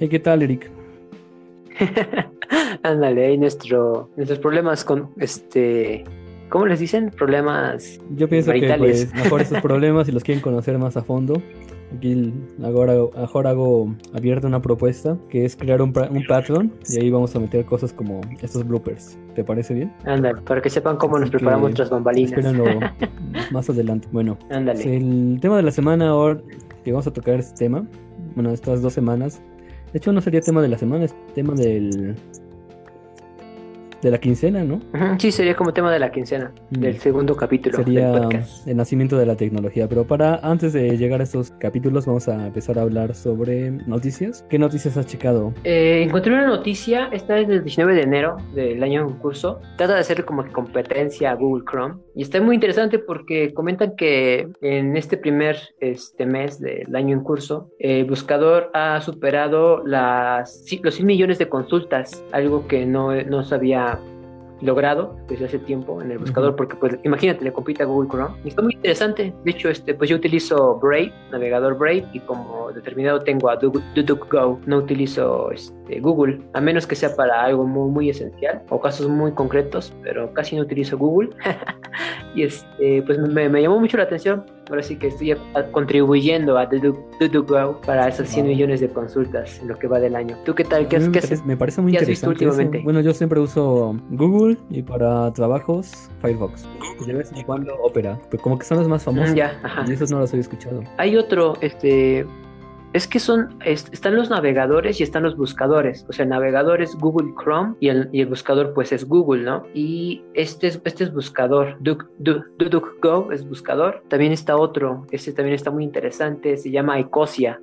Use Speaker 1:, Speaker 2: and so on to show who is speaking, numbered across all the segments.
Speaker 1: Hey, ¿qué tal, Eric?
Speaker 2: Ándale, ahí nuestro, nuestros problemas con este. ¿Cómo les dicen? Problemas.
Speaker 1: Yo pienso que pues, mejor estos problemas si los quieren conocer más a fondo. Aquí ahora, ahora hago abierta una propuesta que es crear un, un Patreon y ahí vamos a meter cosas como estos bloopers. ¿Te parece bien?
Speaker 2: Ándale, para que sepan cómo nos preparamos nuestras bambalinas.
Speaker 1: Espérenlo más adelante. Bueno, Ándale. el tema de la semana ahora que vamos a tocar este tema, bueno, estas dos semanas. De hecho, no sería tema de la semana, es tema del de la quincena, ¿no?
Speaker 2: Sí, sería como tema de la quincena, mm. del segundo capítulo.
Speaker 1: Sería el nacimiento de la tecnología. Pero para antes de llegar a estos capítulos, vamos a empezar a hablar sobre noticias. ¿Qué noticias has checado?
Speaker 2: Eh, encontré una noticia, esta es del 19 de enero del año en curso. Trata de hacer como competencia a Google Chrome. Y está muy interesante porque comentan que en este primer este mes del año en curso, el buscador ha superado las, los 100 millones de consultas, algo que no, no sabía logrado desde hace tiempo en el buscador, porque pues imagínate, le compite a Google Chrome. Y está muy interesante. De hecho, este, pues yo utilizo Brave, navegador Brave, y como determinado tengo a DuckDuckGo, no utilizo este, Google, a menos que sea para algo muy, muy esencial o casos muy concretos, pero casi no utilizo Google. y este, pues me, me llamó mucho la atención ahora sí que estoy contribuyendo a DuduGo para esos 100 millones de consultas en lo que va del año. ¿Tú qué tal? ¿Qué,
Speaker 1: me, parece, me parece muy interesante últimamente? Bueno, yo siempre uso Google y para trabajos Firefox. de vez en cuando Opera, pero como que son los más famosos. Ya, ajá. Y esos no los he escuchado.
Speaker 2: Hay otro, este, es que son, están los navegadores y están los buscadores. O sea, el navegador es Google Chrome y el, y el buscador pues es Google, ¿no? Y este es, este es buscador. DuckDuckGo es buscador. También está otro, este también está muy interesante, se llama Ecosia.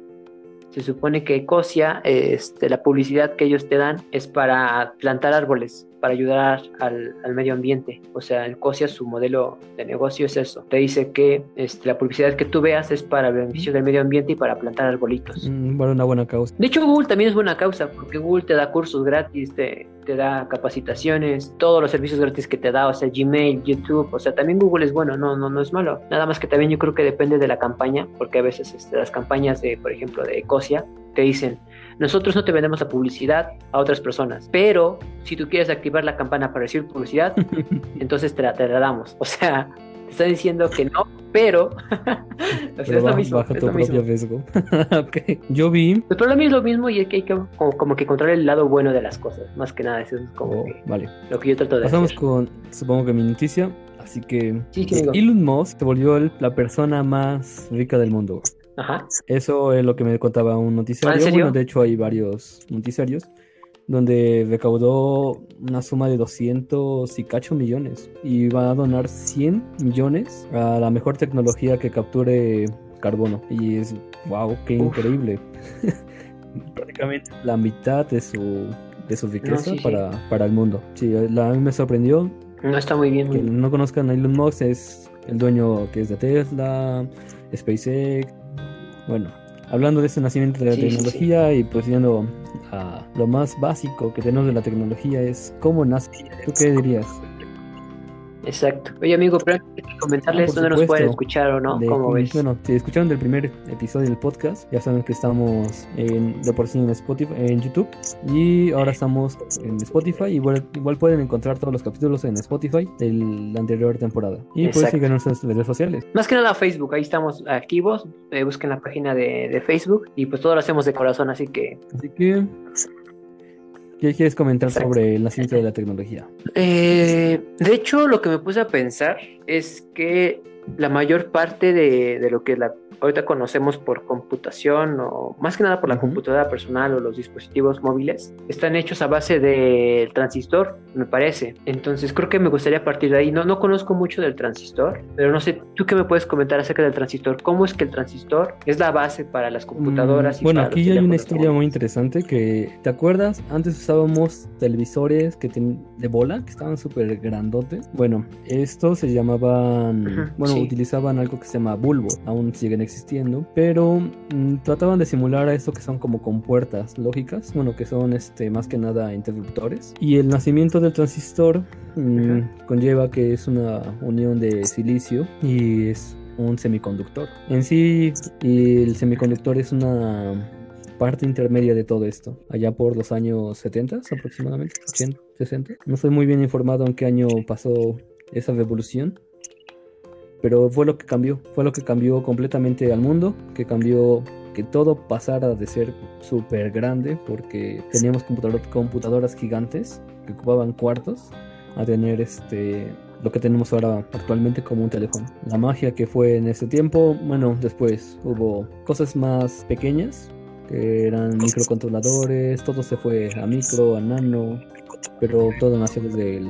Speaker 2: Se supone que Ecosia, este, la publicidad que ellos te dan es para plantar árboles para ayudar al, medio ambiente. O sea, el COSIA, su modelo de negocio es eso. Te dice que este, la publicidad que tú veas es para beneficio del medio ambiente y para plantar arbolitos.
Speaker 1: Mm, para una buena causa.
Speaker 2: De hecho, Google también es buena causa, porque Google te da cursos gratis, te, te da capacitaciones, todos los servicios gratis que te da, o sea, Gmail, YouTube, o sea, también Google es bueno, no, no, no es malo. Nada más que también yo creo que depende de la campaña, porque a veces este, las campañas de, por ejemplo, de Ecosia, te dicen, nosotros no te vendemos la publicidad a otras personas, pero si tú quieres activar la campana para recibir publicidad, entonces te la, damos. O sea, te está diciendo que no, pero,
Speaker 1: es lo mismo. Baja tu propio riesgo. okay. Yo vi.
Speaker 2: El problema es lo mismo y es que hay que como, que encontrar el lado bueno de las cosas. Más que nada, eso es como oh,
Speaker 1: vale.
Speaker 2: lo que yo trato de
Speaker 1: Pasamos con, supongo que mi noticia. Así que Elon Musk se volvió la persona más rica del mundo.
Speaker 2: Ajá.
Speaker 1: Eso es lo que me contaba un noticiario. Bueno, de hecho hay varios noticiarios donde recaudó una suma de 200 y cacho millones y va a donar 100 millones a la mejor tecnología que capture carbono. Y es, wow, qué increíble. Prácticamente la mitad de su, de su riqueza para, para el mundo. Sí, a mí me sorprendió.
Speaker 2: No está muy bien.
Speaker 1: Que no conozcan a Elon Musk, es el dueño que es de Tesla, SpaceX, bueno, hablando de este nacimiento de la tecnología y pues yendo a lo más básico que tenemos de la tecnología es cómo nace. ¿Tú qué dirías?
Speaker 2: Exacto. Oye, amigo, pero comentarles ah, dónde nos pueden escuchar o no. ¿Cómo ves?
Speaker 1: Bueno, si escucharon del primer episodio del podcast, ya saben que estamos en, de por sí en Spotify, en YouTube. Y ahora estamos en Spotify. Igual, igual pueden encontrar todos los capítulos en Spotify de la anterior temporada. Y pueden seguir en nuestras redes sociales.
Speaker 2: Más que nada Facebook, ahí estamos activos. Eh, busquen la página de, de Facebook. Y pues todo lo hacemos de corazón, así que.
Speaker 1: Así que ¿Qué quieres comentar sobre el nacimiento de la tecnología?
Speaker 2: Eh, de hecho, lo que me puse a pensar es que la mayor parte de, de lo que la ahorita conocemos por computación o más que nada por la computadora personal o los dispositivos móviles, están hechos a base del transistor, me parece. Entonces creo que me gustaría partir de ahí. No, no conozco mucho del transistor, pero no sé, ¿tú qué me puedes comentar acerca del transistor? ¿Cómo es que el transistor es la base para las computadoras?
Speaker 1: Mm, bueno, aquí hay una historia muy interesante que, ¿te acuerdas? Antes usábamos televisores que de bola, que estaban súper grandotes. Bueno, estos se llamaban, bueno, utilizaban algo que se llama bulbo, aún siguen existiendo, pero mm, trataban de simular a esto que son como compuertas lógicas, bueno, que son este más que nada interruptores. Y el nacimiento del transistor mm, conlleva que es una unión de silicio y es un semiconductor. En sí, el semiconductor es una parte intermedia de todo esto, allá por los años 70 aproximadamente, 80, 60. No estoy muy bien informado en qué año pasó esa revolución, pero fue lo que cambió, fue lo que cambió completamente al mundo, que cambió que todo pasara de ser súper grande, porque teníamos computadoras gigantes que ocupaban cuartos, a tener este lo que tenemos ahora actualmente como un teléfono. La magia que fue en ese tiempo, bueno, después hubo cosas más pequeñas, que eran microcontroladores, todo se fue a micro, a nano, pero todo nació desde el,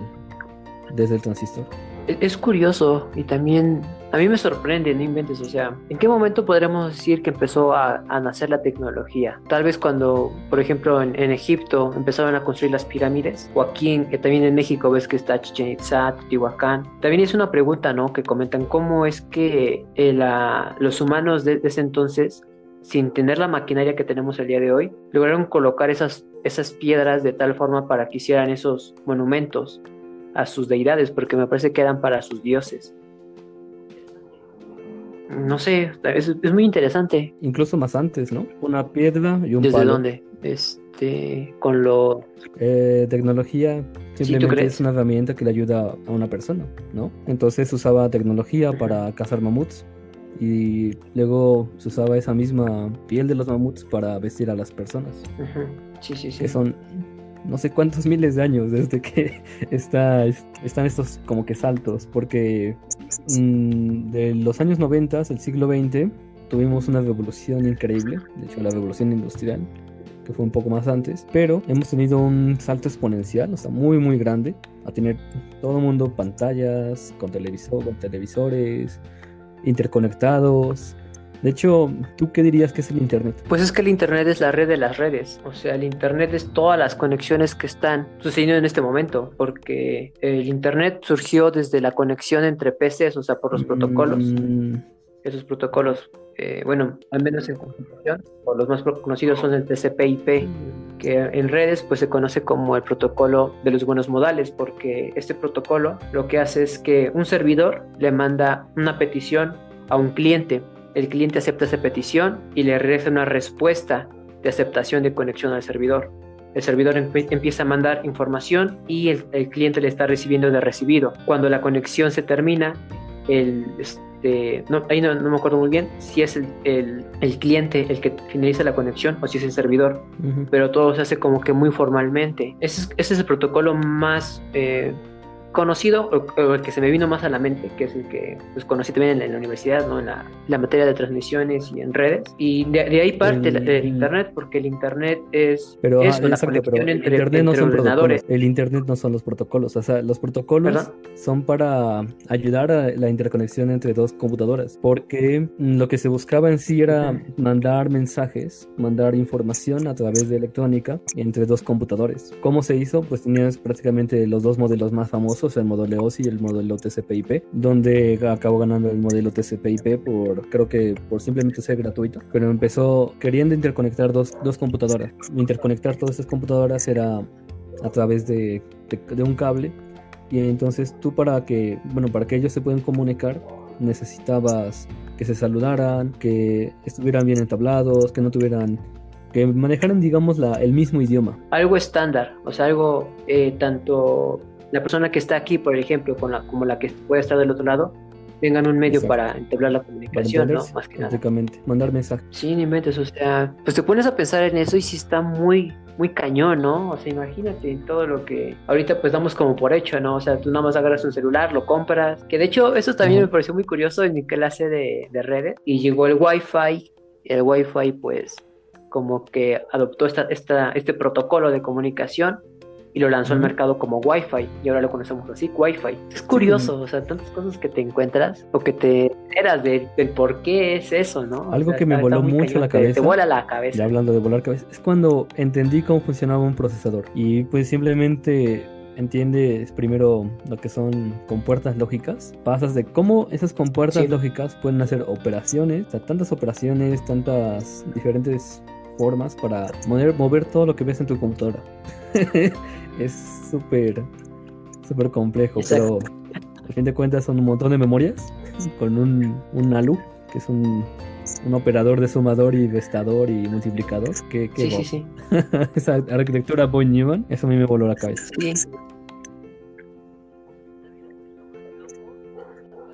Speaker 1: desde el transistor.
Speaker 2: Es curioso y también a mí me sorprende, no inventes, o sea, ¿en qué momento podremos decir que empezó a, nacer la tecnología? Tal vez cuando, por ejemplo, en, Egipto empezaron a construir las pirámides, o aquí que también en México ves que está Chichen Itza, Teotihuacán. También es una pregunta, ¿no? Que comentan cómo es que eh, los humanos de, ese entonces sin tener la maquinaria que tenemos el día de hoy, lograron colocar esas, esas piedras de tal forma para que hicieran esos monumentos a sus deidades, porque me parece que eran para sus dioses. No sé, es, muy interesante.
Speaker 1: Incluso más antes, ¿no? Una piedra y un
Speaker 2: ¿Desde dónde? Este, con lo...
Speaker 1: Eh, tecnología simplemente es una herramienta que le ayuda a una persona, ¿no? Entonces usaba tecnología para cazar mamuts y luego se usaba esa misma piel de los mamuts para vestir a las personas.
Speaker 2: Sí, sí, sí.
Speaker 1: Que son no sé cuántos miles de años desde que está, están estos como que saltos, porque mm, de los años 90, el siglo XX, tuvimos una revolución increíble, de hecho la revolución industrial, que fue un poco más antes, pero hemos tenido un salto exponencial, o muy, muy grande, a tener todo el mundo pantallas, con televisor, con televisores, interconectados, de hecho, ¿tú qué dirías que es el Internet?
Speaker 2: Pues es que el Internet es la red de las redes. O sea, el Internet es todas las conexiones que están sucediendo en este momento, porque el Internet surgió desde la conexión entre PCs, o sea, por los mm. protocolos. Esos protocolos, eh, bueno, al menos en computación, o los más conocidos son el TCP/IP, que en redes pues se conoce como el protocolo de los buenos modales, porque este protocolo lo que hace es que un servidor le manda una petición a un cliente el cliente acepta esa petición y le regresa una respuesta de aceptación de conexión al servidor. El servidor empieza a mandar información y el, cliente le está recibiendo de recibido. Cuando la conexión se termina, el, este, no, ahí no, me acuerdo muy bien si es el, cliente el que finaliza la conexión o si es el servidor, pero todo se hace como que muy formalmente. Ese es, el protocolo más... Eh, conocido, o, el que se me vino más a la mente, que es el que pues, conocí también en la, universidad, ¿no? en la, materia de transmisiones y en redes. Y de, ahí parte el, Internet, porque el Internet es,
Speaker 1: pero, es ah, conexión entre, internet no son ordenadores. El Internet no son los protocolos, o sea, los protocolos son para ayudar a la interconexión entre dos computadoras, porque lo que se buscaba en sí era mandar mensajes, mandar información a través de electrónica entre dos computadores. ¿Cómo se hizo? Pues tenías prácticamente los dos modelos más famosos el modelo OSI y el modelo TCP/IP, donde acabó ganando el modelo TCP/IP por, creo que por simplemente ser gratuito, pero empezó queriendo interconectar dos, dos computadoras. Interconectar todas estas computadoras era a través de, de, un cable y entonces tú para que, bueno, para que ellos se puedan comunicar necesitabas que se saludaran, que estuvieran bien entablados, que no tuvieran que manejaran, digamos, la, el mismo idioma.
Speaker 2: Algo estándar, o sea, algo eh, tanto la persona que está aquí, por ejemplo, con la, como la que puede estar del otro lado, tengan un medio para entablar la comunicación, ¿no?
Speaker 1: Más que nada. mandar mensajes.
Speaker 2: Sí, ni mentes, o sea, pues te pones a pensar en eso y sí está muy, muy cañón, ¿no? O sea, imagínate todo lo que ahorita pues damos como por hecho, ¿no? O sea, tú nada más agarras un celular, lo compras, que de hecho eso también me pareció muy curioso en mi clase de, de redes y llegó el Wi-Fi, el Wi-Fi pues como que adoptó esta, esta, este protocolo de comunicación y lo lanzó al mercado como Wi-Fi y ahora lo conocemos así, Wi-Fi. Es curioso, o sea, tantas cosas que te encuentras o que te enteras del, por qué es eso, ¿no?
Speaker 1: Algo que me voló mucho la cabeza.
Speaker 2: Te, vuela la cabeza.
Speaker 1: Y hablando de volar cabeza, es cuando entendí cómo funcionaba un procesador y pues simplemente entiendes primero lo que son compuertas lógicas, pasas de cómo esas compuertas lógicas pueden hacer operaciones, o sea, tantas operaciones, tantas diferentes formas para mover, mover todo lo que ves en tu computadora. es súper, súper complejo, pero al fin de cuentas son un montón de memorias con un, un ALU, que es un, un operador de sumador y vestador y multiplicador. ¿Qué, qué
Speaker 2: sí, sí, sí.
Speaker 1: Esa arquitectura Boy Newman, eso a mí me voló la cabeza.
Speaker 2: Sí.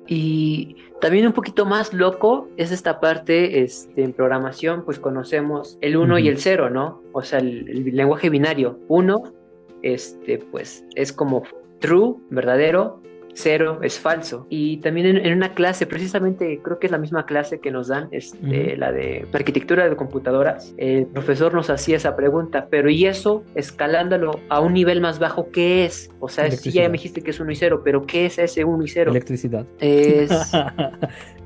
Speaker 2: Y también un poquito más loco es esta parte este, en programación, pues conocemos el 1 y el 0, ¿no? O sea, el, el lenguaje binario. 1, este, pues es como true, verdadero, cero es falso. Y también en, una clase, precisamente creo que es la misma clase que nos dan, este, la de arquitectura de computadoras, el profesor nos hacía esa pregunta, pero ¿y eso escalándolo a un nivel más bajo, qué es? O sea, sí, ya me dijiste que es 1 y 0, pero ¿qué es ese 1 y 0?
Speaker 1: Electricidad.
Speaker 2: Es...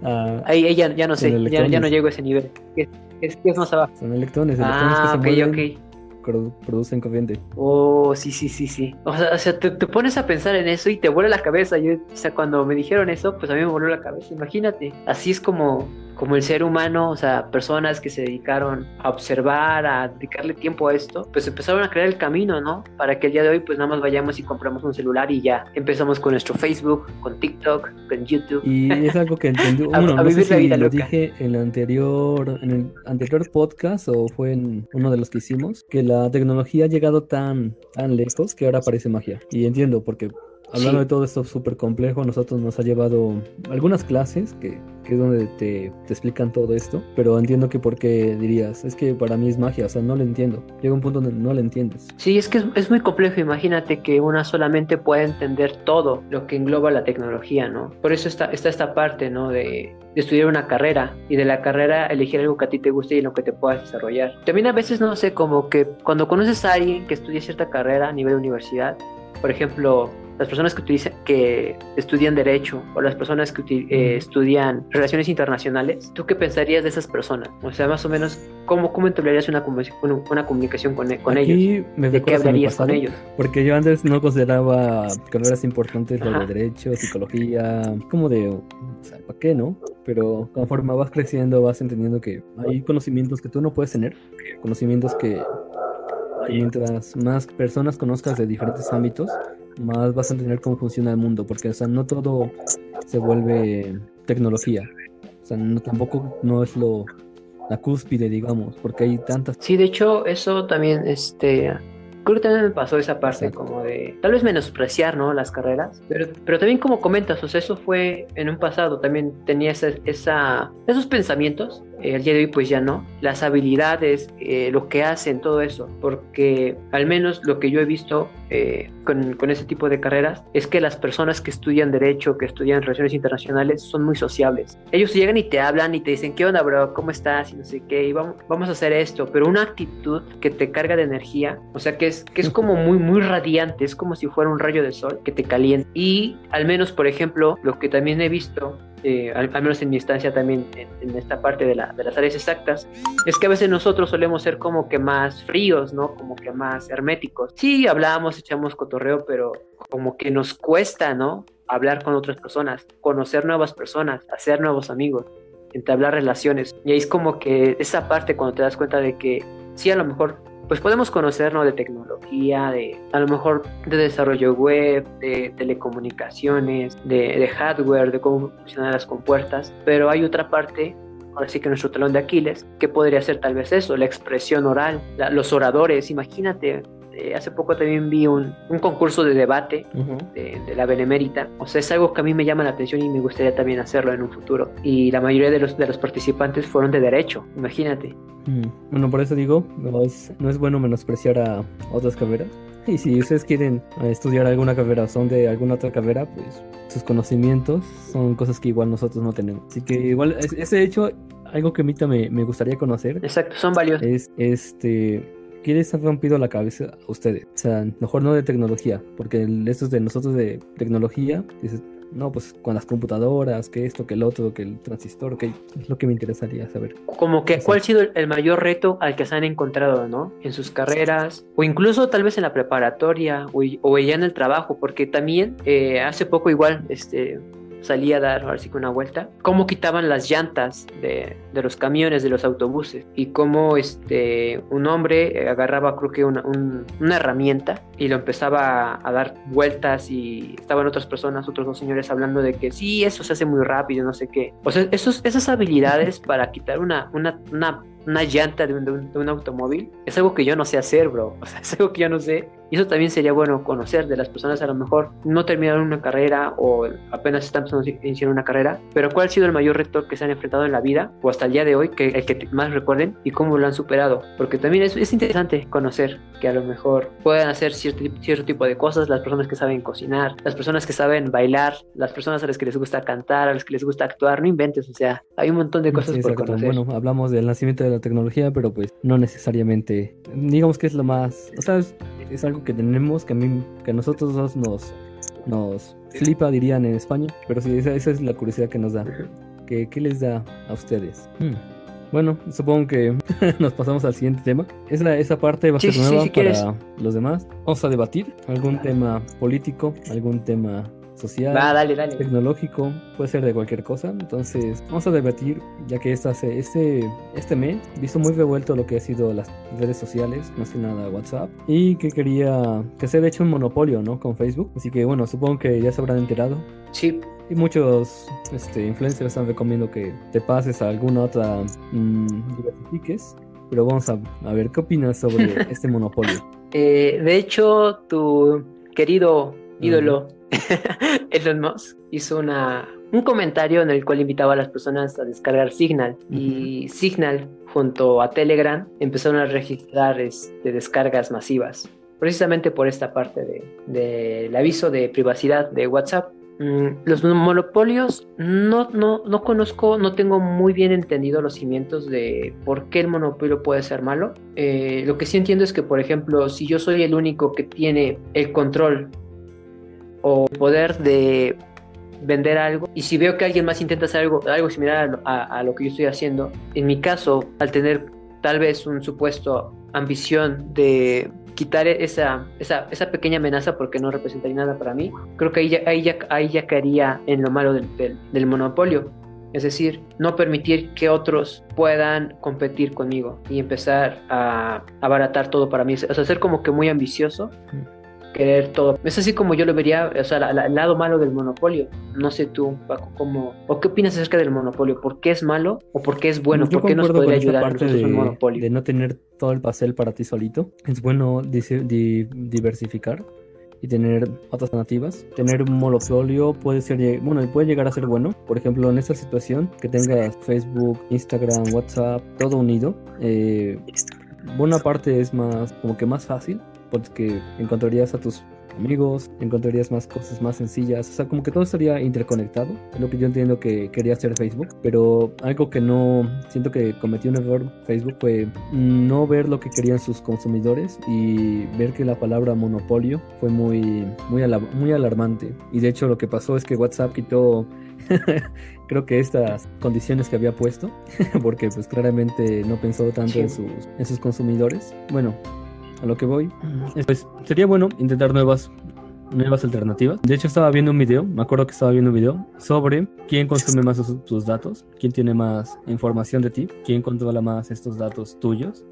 Speaker 2: Ah, ahí, ya, ya, no sé, ya, ya, no llego a ese nivel. ¿Qué es, es, más abajo?
Speaker 1: Son electrones,
Speaker 2: electrones
Speaker 1: ah,
Speaker 2: que se ok, ok
Speaker 1: producen corriente.
Speaker 2: Oh, sí, sí, sí, sí. O sea, o sea te, te, pones a pensar en eso y te vuela la cabeza. Yo, o sea, cuando me dijeron eso, pues a mí me voló la cabeza. Imagínate. Así es como como el ser humano, o sea, personas que se dedicaron a observar, a dedicarle tiempo a esto, pues empezaron a crear el camino, ¿no? Para que el día de hoy pues nada más vayamos y compramos un celular y ya empezamos con nuestro Facebook, con TikTok, con YouTube.
Speaker 1: Y es algo que entendí,
Speaker 2: a,
Speaker 1: bueno,
Speaker 2: a
Speaker 1: no
Speaker 2: vivir
Speaker 1: sé
Speaker 2: la
Speaker 1: si
Speaker 2: vida
Speaker 1: lo
Speaker 2: loca.
Speaker 1: dije en el anterior, en el anterior podcast o fue en uno de los que hicimos, que la tecnología ha llegado tan, tan lejos que ahora parece magia. Y entiendo porque Hablando
Speaker 2: Sí.
Speaker 1: de todo esto súper complejo, nosotros nos ha llevado algunas clases que, que es donde te, te explican todo esto, pero entiendo que porque dirías, es que para mí es magia, o sea, no lo entiendo. Llega un punto donde no lo entiendes.
Speaker 2: Sí, es que es, es muy complejo. Imagínate que una solamente puede entender todo lo que engloba la tecnología, ¿no? Por eso está, está esta parte, ¿no? De, de estudiar una carrera y de la carrera elegir algo que a ti te guste y en lo que te puedas desarrollar. También a veces, no sé, como que cuando conoces a alguien que estudia cierta carrera a nivel de universidad, por ejemplo, las personas que, utilizan, que estudian derecho o las personas que eh, estudian relaciones internacionales, ¿tú qué pensarías de esas personas? O sea, más o menos, ¿cómo, cómo entablarías una, una, una comunicación con, e- con ellos?
Speaker 1: Me
Speaker 2: ¿De qué hablarías con ellos?
Speaker 1: Porque yo antes no consideraba carreras importantes lo de derecho, psicología, como de, o sea, ¿para qué no? Pero conforme vas creciendo vas entendiendo que hay conocimientos que tú no puedes tener, conocimientos que mientras más personas conozcas de diferentes ámbitos, más vas a entender cómo funciona el mundo, porque o sea, no todo se vuelve tecnología. O sea, no, tampoco no es lo la cúspide, digamos, porque hay tantas
Speaker 2: Sí, de hecho, eso también, este, creo que también me pasó esa parte
Speaker 1: Exacto.
Speaker 2: como de, tal vez menospreciar, ¿no? Las carreras, pero, pero también como comentas, o sea, eso fue en un pasado, también tenía esa, esa- esos pensamientos, el día de hoy pues ya no, las habilidades, eh, lo que hacen, todo eso, porque al menos lo que yo he visto eh, con, con ese tipo de carreras es que las personas que estudian derecho, que estudian relaciones internacionales, son muy sociables. Ellos llegan y te hablan y te dicen, ¿qué onda, bro? ¿Cómo estás? Y no sé qué, y vamos, vamos a hacer esto, pero una actitud que te carga de energía, o sea, que es, que es como muy, muy radiante, es como si fuera un rayo de sol que te calienta. Y al menos, por ejemplo, lo que también he visto, eh, al, al menos en mi instancia también en, en esta parte de, la, de las áreas exactas, es que a veces nosotros solemos ser como que más fríos, ¿no? Como que más herméticos. Sí, hablamos, echamos cotorreo, pero como que nos cuesta, ¿no? Hablar con otras personas, conocer nuevas personas, hacer nuevos amigos, entablar relaciones. Y ahí es como que esa parte cuando te das cuenta de que sí, a lo mejor pues podemos conocernos de tecnología, de a lo mejor de desarrollo web, de telecomunicaciones, de, hardware, de cómo funcionan las compuertas, pero hay otra parte, ahora sí que nuestro talón de Aquiles, que podría ser tal vez eso, la expresión oral, la- los oradores, imagínate. Eh, hace poco también vi un, un concurso de debate de, de la Benemérita. O sea, es algo que a mí me llama la atención y me gustaría también hacerlo en un futuro. Y la mayoría de los, de los participantes fueron de derecho, imagínate.
Speaker 1: Mm, Bueno, por eso digo, no es, no es bueno menospreciar a otras carreras. Y si ustedes quieren eh, estudiar alguna carrera o son de alguna otra carrera, pues sus conocimientos son cosas que igual nosotros no tenemos. Así que igual, es- ese hecho, algo que a mí también me, me gustaría conocer
Speaker 2: Exacto, son valiosos.
Speaker 1: es este... ¿Qué les ha rompido la cabeza a ustedes? O sea, mejor no de tecnología, porque estos de nosotros de tecnología, dices, no, pues con las computadoras, que esto, que el otro, que el transistor, que es lo que me interesaría saber.
Speaker 2: Como que. ¿cuál ha sido el- mayor reto al que se han encontrado, ¿no? En sus carreras, o incluso tal vez en la preparatoria, o, o ya en el trabajo, porque también eh, hace poco igual, este, salía a dar ahora que una vuelta, cómo quitaban las llantas de, de, los camiones, de los autobuses, y cómo este, un hombre agarraba creo que una, una herramienta y lo empezaba a, dar vueltas y estaban otras personas, otros dos señores hablando de que sí, eso se hace muy rápido, no sé qué. O sea, esos, esas habilidades para quitar una, una, una una llanta de un, de, un, automóvil es algo que yo no sé hacer, bro. O sea, es algo que yo no sé. Y eso también sería bueno conocer de las personas a lo mejor no terminaron una carrera o apenas están iniciar una carrera, pero cuál ha sido el mayor reto que se han enfrentado en la vida o hasta el día de hoy, que el que más recuerden y cómo lo han superado. Porque también es, es interesante conocer que a lo mejor pueden hacer cierto, cierto tipo de cosas las personas que saben cocinar, las personas que saben bailar, las personas a las que les gusta cantar, a las que les gusta actuar, no inventes, o sea, hay un montón de cosas por conocer.
Speaker 1: Bueno, hablamos del nacimiento de la tecnología, pero pues no necesariamente, digamos que es lo más, o sea, es, algo que tenemos que a mí, que a nosotros dos nos, nos flipa, dirían en España, pero sí, esa, es la curiosidad que nos da. ¿Qué, qué les da a ustedes? Hmm. Bueno, supongo que nos pasamos al siguiente tema. Es la, esa parte va a ser nueva para los demás. Vamos a debatir algún tema político, algún tema social, tecnológico, puede ser de cualquier cosa. Entonces, vamos a debatir, ya que esta, este, este mes, visto muy revuelto lo que ha sido las redes sociales, más que nada WhatsApp, y que quería que se haya hecho un monopolio, ¿no? Con Facebook. Así que, bueno, supongo que ya se habrán enterado.
Speaker 2: Sí.
Speaker 1: Y muchos este, influencers están recomiendo que te pases a alguna otra mmm, diversifiques. Pero vamos a, a, ver qué opinas sobre este monopolio.
Speaker 2: Eh, de hecho, tu querido ídolo Elon Musk hizo una, un comentario en el cual invitaba a las personas a descargar Signal y Signal junto a Telegram empezaron a registrar este, descargas masivas precisamente por esta parte del de, aviso de privacidad de WhatsApp. Mm, los monopolios no, no, no conozco, no tengo muy bien entendido los cimientos de por qué el monopolio puede ser malo. Eh, lo que sí entiendo es que, por ejemplo, si yo soy el único que tiene el control o poder de vender algo y si veo que alguien más intenta hacer algo, algo similar a, lo que yo estoy haciendo, en mi caso, al tener tal vez un supuesto ambición de quitar esa, esa, esa, pequeña amenaza porque no representaría nada para mí, creo que ahí ya, ahí ya, ahí ya caería en lo malo del, del, monopolio. Es decir, no permitir que otros puedan competir conmigo y empezar a abaratar todo para mí. O sea, ser como que muy ambicioso querer todo. Es así como yo lo vería, o sea, el lado malo del monopolio. No sé tú, Paco, cómo, o qué opinas acerca del monopolio. ¿Por qué es malo o por qué es bueno? ¿Por qué nos podría ayudar
Speaker 1: parte de, un monopolio? De no tener todo el pastel para ti solito. Es bueno diversificar y tener otras alternativas. Tener un monopolio puede ser, bueno, puede llegar a ser bueno. Por ejemplo, en esta situación, que tengas Facebook, Instagram, WhatsApp, todo unido. Eh, buena parte es más, como que más fácil porque encontrarías a tus amigos, encontrarías más cosas más sencillas, o sea, como que todo estaría interconectado, es lo que yo entiendo que quería hacer Facebook, pero algo que no, siento que cometí un error Facebook fue no ver lo que querían sus consumidores y ver que la palabra monopolio fue muy, muy, muy alarmante, y de hecho lo que pasó es que WhatsApp quitó creo que estas condiciones que había puesto, porque pues claramente no pensó tanto en, sus, en sus consumidores. Bueno, a lo que voy. Pues sería bueno intentar nuevas nuevas alternativas. De hecho, estaba viendo un video, me acuerdo que estaba viendo un video sobre quién consume más tus datos, quién tiene más información de ti, quién controla más estos datos tuyos.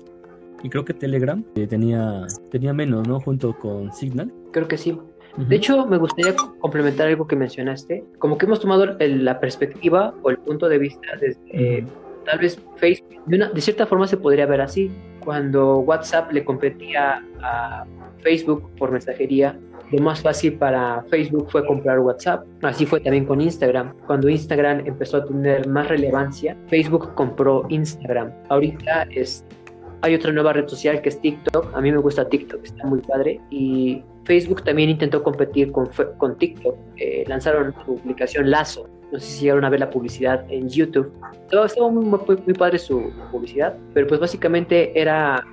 Speaker 1: Y creo que Telegram eh, tenía, tenía menos, ¿no? Junto con Signal.
Speaker 2: Creo que sí. De hecho, me gustaría complementar algo que mencionaste. Como que hemos tomado la perspectiva o el punto de vista desde tal vez Facebook. De, una, de cierta forma se podría ver así cuando WhatsApp le competía a Facebook por mensajería, lo más fácil para Facebook fue comprar WhatsApp. Así fue también con Instagram. Cuando Instagram empezó a tener más relevancia, Facebook compró Instagram. Ahorita es, hay otra nueva red social que es TikTok. A mí me gusta TikTok, está muy padre. Y Facebook también intentó competir con, con TikTok. Eh, lanzaron su aplicación Lazo. No sé si llegaron a ver la publicidad en YouTube. Todo, estaba muy, muy, padre su publicidad, pero pues básicamente era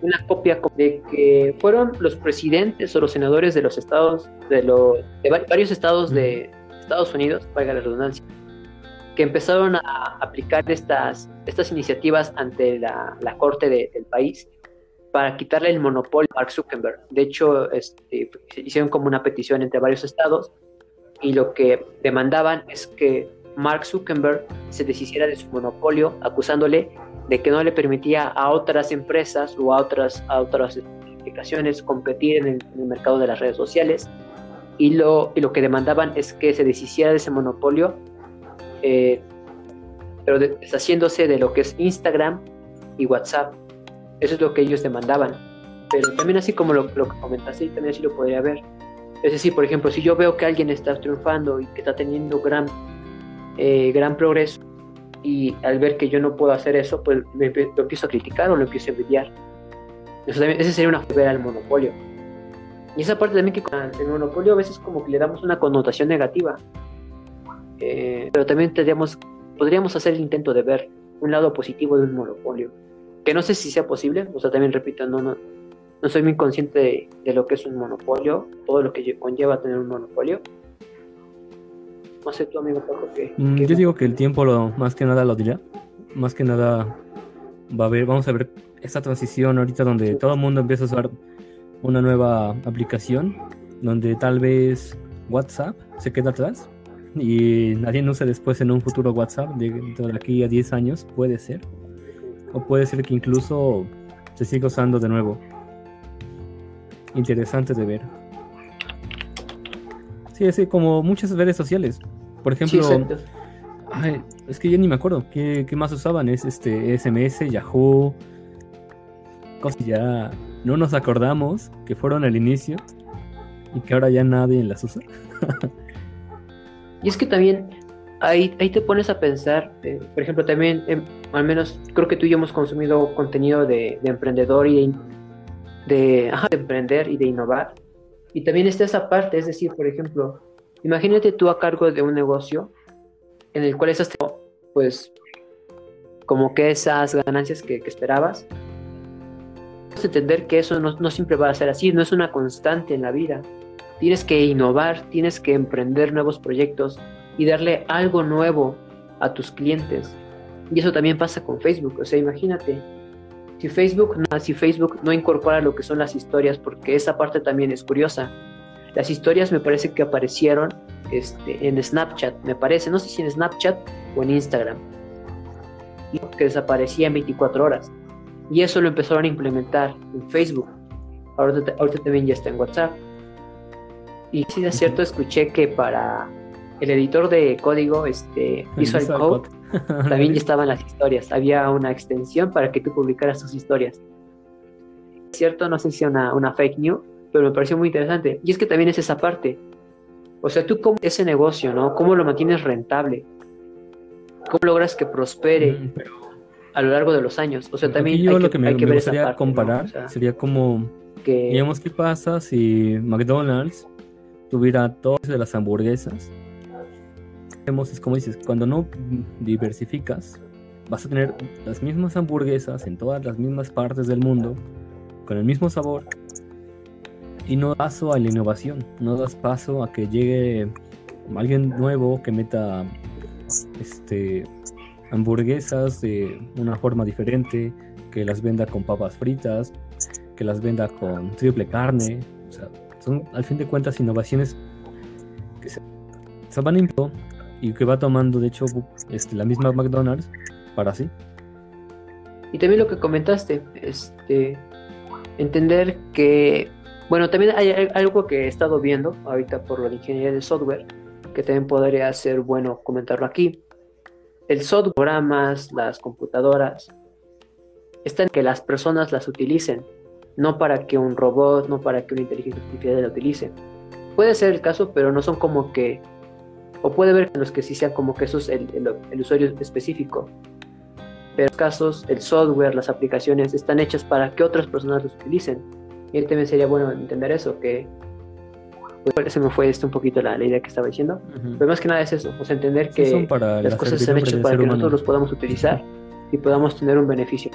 Speaker 2: una copia de que fueron los presidentes o los senadores de los estados, de, los, de varios estados de Estados Unidos, valga la redundancia, que empezaron a aplicar estas, estas iniciativas ante la, la corte del país para quitarle el monopolio a Mark Zuckerberg. De hecho, este, hicieron como una petición entre varios estados y lo que demandaban es que Mark Zuckerberg se deshiciera de su monopolio, acusándole de que no le permitía a otras empresas o a otras, a otras aplicaciones competir en el, mercado de las redes sociales. Y lo, y lo que demandaban es que se deshiciera de ese monopolio, eh, pero deshaciéndose de lo que es Instagram y WhatsApp. Eso es lo que ellos demandaban. Pero también así como lo, lo que comentaste, también así lo podría ver. Es decir, por ejemplo, si yo veo que alguien está triunfando y que está teniendo gran, eh, gran progreso, y al ver que yo no puedo hacer eso, pues me, lo empiezo a criticar o lo empiezo a envidiar. Eso también, ese sería una ver al monopolio. Y esa parte también que el monopolio a veces como que le damos una connotación negativa. Eh, pero también tendríamos, podríamos hacer el intento de ver un lado positivo de un monopolio. Que no sé si sea posible, o sea, también repito, no, no, no soy muy consciente de, lo que es un monopolio, todo lo que conlleva tener un monopolio. No sé amigo Paco que...
Speaker 1: Mm, yo digo que el tiempo lo, más que nada lo dirá. Más que nada va a ver, vamos a ver esta transición ahorita donde todo el mundo empieza a usar una nueva aplicación, donde tal vez WhatsApp se queda atrás y nadie no use después en un futuro WhatsApp de, de aquí a 10 años, puede ser. O puede ser que incluso se siga usando de nuevo interesante de ver. Sí, así como muchas redes sociales. Por ejemplo, es que ya ni me acuerdo qué, más usaban. Es este SMS, Yahoo, cosas que ya no nos acordamos que fueron al inicio y que ahora ya nadie las usa.
Speaker 2: y es que también ahí, ahí te pones a pensar, eh, por ejemplo, también, em, al menos creo que tú y yo hemos consumido contenido de, de emprendedor y de de, emprender y de innovar. Y también está esa parte, es decir, por ejemplo, imagínate tú a cargo de un negocio en el cual estás, pues, como que esas ganancias que, esperabas. Entender que eso no, no siempre va a ser así, no es una constante en la vida. Tienes que innovar, tienes que emprender nuevos proyectos y darle algo nuevo a tus clientes. Y eso también pasa con Facebook. O sea, imagínate, si Facebook, no, si Facebook no incorpora lo que son las historias, porque esa parte también es curiosa. Las historias me parece que aparecieron este, en Snapchat, me parece, no sé si en Snapchat o en Instagram, que desaparecía en 24 horas. Y eso lo empezaron a implementar en Facebook. Ahorita, ahorita también ya está en WhatsApp. Y si es cierto, escuché que para el editor de código, este, Visual Code, también ya estaban las historias. Había una extensión para que tú publicaras tus historias. Es cierto, no sé si una, una fake news, pero me pareció muy interesante. Y es que también es esa parte. O sea, tú cómo ese negocio, ¿no? ¿Cómo lo mantienes rentable? ¿Cómo logras que prospere mm, a lo largo de los años? O sea, también
Speaker 1: yo lo que, me, gustaría comparar sería como, que... digamos, ¿qué pasa si McDonald's tuviera todas de las hamburguesas es como dices, cuando no diversificas, vas a tener las mismas hamburguesas en todas las mismas partes del mundo, con el mismo sabor, y no das paso a la innovación, no das paso a que llegue alguien nuevo que meta este hamburguesas de una forma diferente, que las venda con papas fritas, que las venda con triple carne, son al fin de cuentas innovaciones que se, se van a y que va tomando, de hecho, este, la misma McDonald's para así.
Speaker 2: Y también lo que comentaste, este, entender que, bueno, también hay algo que he estado viendo ahorita por la ingeniería de software, que también podría ser bueno comentarlo aquí. El software, programas, las computadoras, están que las personas las utilicen, no para que un robot, no para que una inteligencia artificial la utilice. Puede ser el caso, pero no son como que o puede ver en los que sí sean como que eso es el, usuario específico. Pero en los casos, el software, las aplicaciones están hechas para que otras personas los utilicen. Y también sería bueno entender eso, que pues, se me fue esto un poquito la, idea que estaba diciendo. Pero más que nada es eso, o sea, entender que las cosas están hechas para que nosotros los podamos utilizar y podamos tener un beneficio.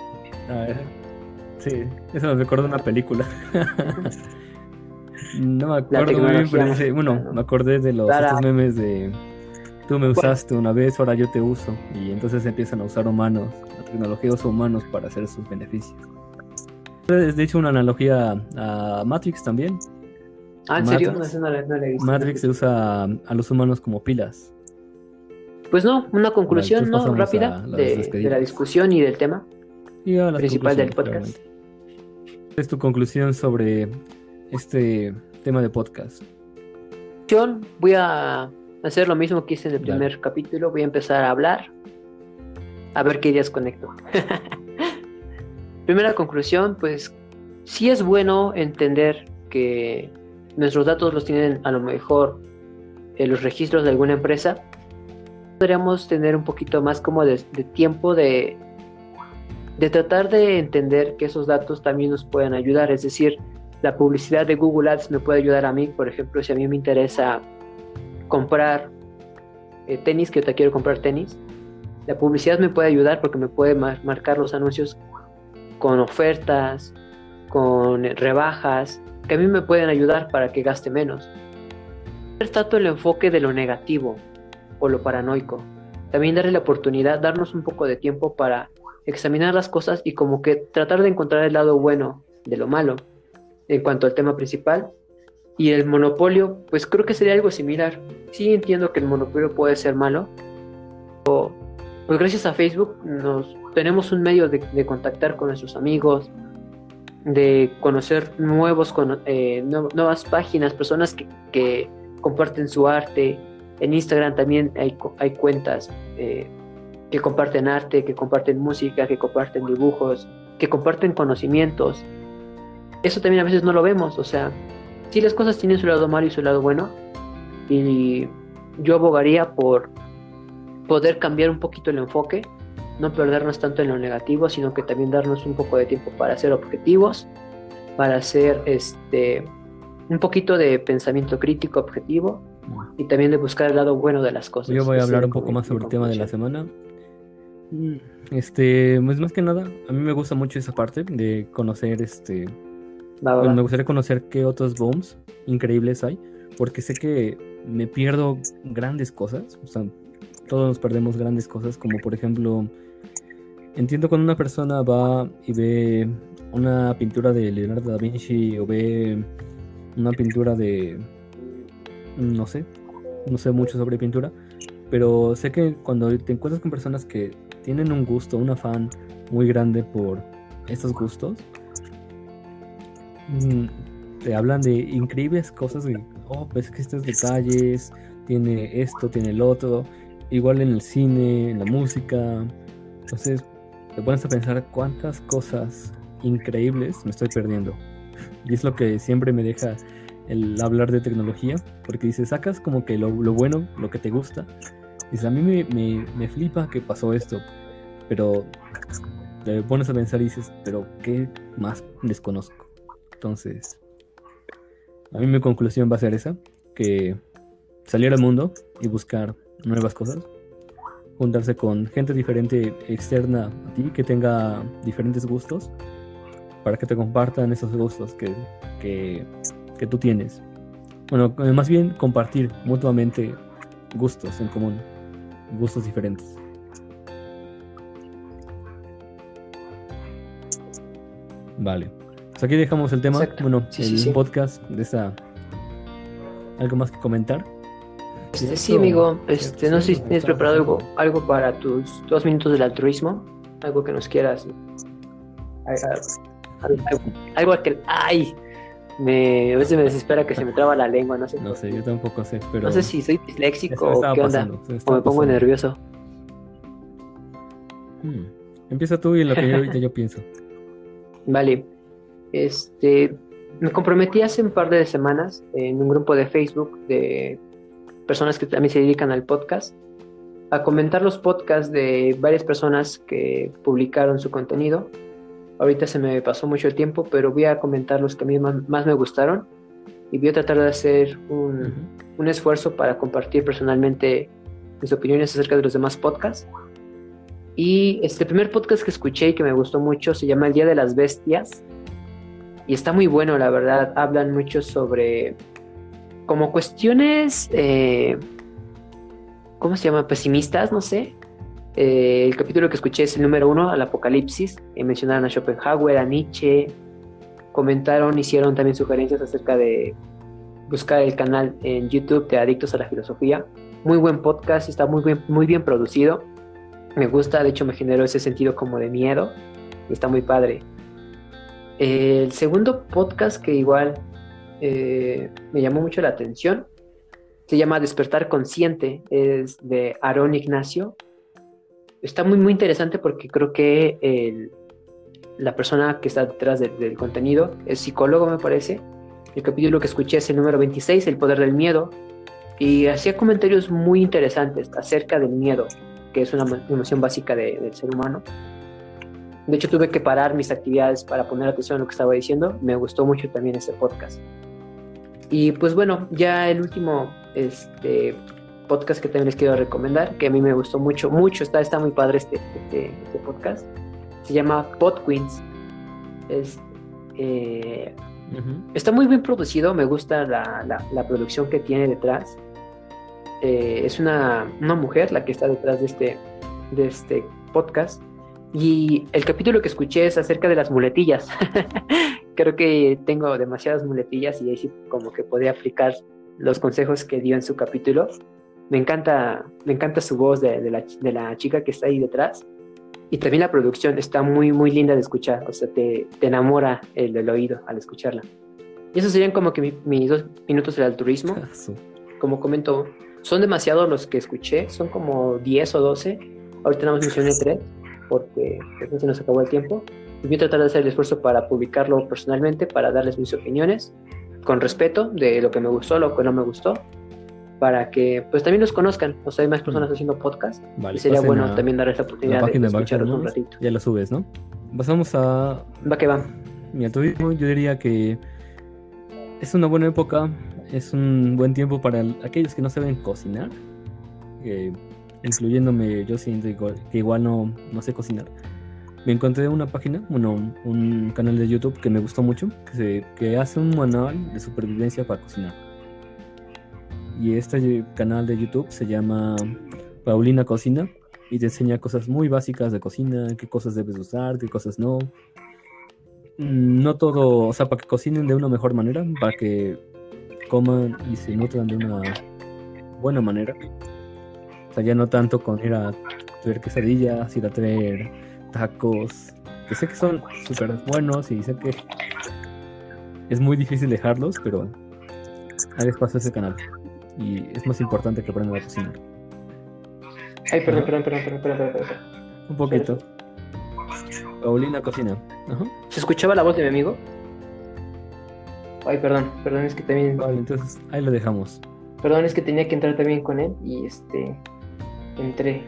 Speaker 1: sí, eso nos recuerda una película. No me acuerdo muy bien, pero dice, bueno, me acordé de los memes de tú me usaste una vez, ahora yo te uso. Y entonces empiezan a usar humanos, la tecnología usa humanos para hacer sus beneficios. Es de hecho una analogía a Matrix también.
Speaker 2: Ah, ¿en serio? No,
Speaker 1: Matrix se usa a los humanos como pilas.
Speaker 2: Pues no, una conclusión ¿no? rápida de, la discusión y del tema principal del podcast.
Speaker 1: ¿Cuál es tu conclusión sobre este tema de podcast?
Speaker 2: Voy a hacer lo mismo que hice en el primer capítulo. Voy a empezar a hablar. A ver qué ideas conecto. Primera conclusión, pues sí es bueno entender que nuestros datos los tienen a lo mejor en los registros de alguna empresa. Podríamos tener un poquito más como de, tiempo de, de tratar de entender que esos datos también nos pueden ayudar. Es decir, la publicidad de Google Ads me puede ayudar a mí, por ejemplo, si a mí me interesa comprar eh, tenis, que yo te quiero comprar tenis, la publicidad me puede ayudar porque me puede marcar los anuncios con ofertas, con rebajas, que a mí me pueden ayudar para que gaste menos. tanto el enfoque de lo negativo o lo paranoico. También darle la oportunidad, darnos un poco de tiempo para examinar las cosas y como que tratar de encontrar el lado bueno de lo malo en cuanto al tema principal. Y el monopolio, pues creo que sería algo similar. Sí entiendo que el monopolio puede ser malo. Pues gracias a Facebook nos tenemos un medio de, contactar con nuestros amigos, de conocer nuevos, eh, nuevas páginas, personas que, comparten su arte. En Instagram también hay, hay cuentas eh, que comparten arte, que comparten música, que comparten dibujos, que comparten conocimientos eso también a veces no lo vemos, o sea, si las cosas tienen su lado malo y su lado bueno, y yo abogaría por poder cambiar un poquito el enfoque, no perdernos tanto en lo negativo, sino que también darnos un poco de tiempo para hacer objetivos, para hacer este un poquito de pensamiento crítico objetivo y también de buscar el lado bueno de las cosas.
Speaker 1: Yo voy a hablar un poco más sobre el tema de la semana. Este, pues más que nada, a mí me gusta mucho esa parte de conocer este me gustaría conocer qué otros booms increíbles hay, porque sé que me pierdo grandes cosas, o sea, todos nos perdemos grandes cosas, como por ejemplo, entiendo cuando una persona va y ve una pintura de Leonardo da Vinci o ve una pintura de, no sé, no sé mucho sobre pintura, pero sé que cuando te encuentras con personas que tienen un gusto, un afán muy grande por estos gustos, te hablan de increíbles cosas de, oh, ves que estos detalles, tiene esto, tiene el otro, igual en el cine, en la música. Entonces, te pones a pensar cuántas cosas increíbles me estoy perdiendo. Y es lo que siempre me deja el hablar de tecnología, porque dices, sacas como que lo, bueno, lo que te gusta. Dices, a mí me, me, me flipa que pasó esto, pero te pones a pensar y dices, pero ¿qué más desconozco? Entonces, a mí mi conclusión va a ser esa, que salir al mundo y buscar nuevas cosas, juntarse con gente diferente externa a ti, que tenga diferentes gustos, para que te compartan esos gustos que, que, que tú tienes. Bueno, más bien compartir mutuamente gustos en común, gustos diferentes. Vale. Pues aquí dejamos el tema. Bueno, el podcast de esa. ¿Algo más que comentar?
Speaker 2: Este, sí, amigo. Este, no sé si tienes preparado algo, algo para tus dos minutos del altruismo. Algo que nos quieras. Algo, que. ¡Ay! Me, a veces me desespera que se me traba la lengua, no sé.
Speaker 1: No sé, yo tampoco sé, pero...
Speaker 2: No sé si soy disléxico o qué onda, o me pongo nervioso.
Speaker 1: Hmm. Empieza tú y en lo que yo, yo pienso.
Speaker 2: Vale. Este, me comprometí hace un par de semanas en un grupo de Facebook de personas que también se dedican al podcast a comentar los podcasts de varias personas que publicaron su contenido. Ahorita se me pasó mucho tiempo, pero voy a comentar los que a mí más, me gustaron y voy a tratar de hacer un, un esfuerzo para compartir personalmente mis opiniones acerca de los demás podcasts. Y este primer podcast que escuché y que me gustó mucho se llama El Día de las Bestias y está muy bueno, la verdad. Hablan mucho sobre como cuestiones, eh, ¿cómo se llama? Pesimistas, no sé. Eh, el capítulo que escuché es el número uno, al Apocalipsis. y mencionaron a Schopenhauer, a Nietzsche. Comentaron, hicieron también sugerencias acerca de buscar el canal en YouTube de Adictos a la Filosofía. Muy buen podcast, está muy bien, muy bien producido. Me gusta, de hecho me generó ese sentido como de miedo. Está muy padre. El segundo podcast que igual eh, me llamó mucho la atención se llama Despertar Consciente, es de Aarón Ignacio. Está muy, muy interesante porque creo que la persona que está detrás del contenido es psicólogo, me parece. El capítulo que escuché es el número 26, El Poder del Miedo, y hacía comentarios muy interesantes acerca del miedo, que es una emoción básica del ser humano. De hecho, tuve que parar mis actividades para poner atención a lo que estaba diciendo. Me gustó mucho también ese podcast. Y pues bueno, ya el último este podcast que también les quiero recomendar, que a mí me gustó mucho, mucho, está, está muy padre este, este, este podcast. Se llama Pod Queens. Es, eh, Está muy bien producido, me gusta la, la, producción que tiene detrás. Eh, es una, una, mujer la que está detrás de este, de este podcast. Y el capítulo que escuché es acerca de las muletillas. Creo que tengo demasiadas muletillas y ahí sí como que podría aplicar los consejos que dio en su capítulo. Me encanta, me encanta su voz de, de, la, de la, chica que está ahí detrás. Y también la producción está muy, muy linda de escuchar. O sea, te, te enamora el, el, oído al escucharla. Y esos serían como que mis dos minutos del turismo. Como comento, son demasiados los que escuché. Son como 10 o 12. Ahorita nada más mencioné 3 porque se nos acabó el tiempo. Y voy a tratar de hacer el esfuerzo para publicarlo personalmente, para darles mis opiniones con respeto de lo que me gustó, lo que no me gustó, para que pues también los conozcan. O sea, hay más personas haciendo podcast y sería bueno también darles la oportunidad de, escucharlos un ratito.
Speaker 1: Ya lo subes, ¿no? Pasamos a...
Speaker 2: Va que va.
Speaker 1: Mi turismo, yo diría que es una buena época, es un buen tiempo para aquellos que no saben cocinar, incluyéndome, yo siento que igual no, no sé cocinar me encontré una página, bueno, un canal de YouTube que me gustó mucho, que, se, que hace un manual de supervivencia para cocinar. Y este canal de YouTube se llama Paulina Cocina y te enseña cosas muy básicas de cocina, qué cosas debes usar, qué cosas no. Mm, no todo, o sea, para que cocinen de una mejor manera, para que coman y se nutran de una buena manera. Sea, ya no tanto con ir a traer quesadillas, ir a traer tacos, que sé que son súper buenos y sé que es muy difícil dejarlos, pero hay espacio a ese canal. Y es más importante que aprendan a cocinar.
Speaker 2: Ay, perdón, perdón, perdón, perdón, perdón, perdón,
Speaker 1: Un poquito. Paulina cocina.
Speaker 2: ¿Se escuchaba la voz de mi amigo? Ay, perdón, perdón, es que también.
Speaker 1: Vale, entonces ahí lo dejamos.
Speaker 2: Perdón, es que tenía que entrar también con él y este. Entré.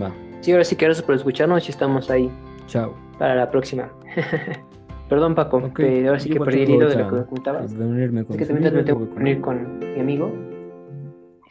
Speaker 1: Va.
Speaker 2: Sí, ahora sí, gracias por escucharnos y estamos ahí.
Speaker 1: Chao.
Speaker 2: Para la próxima. Perdón, Paco, que ahora sí que perdí el hilo de lo que me comentabas.
Speaker 1: Es que
Speaker 2: también me tengo que unir con mi amigo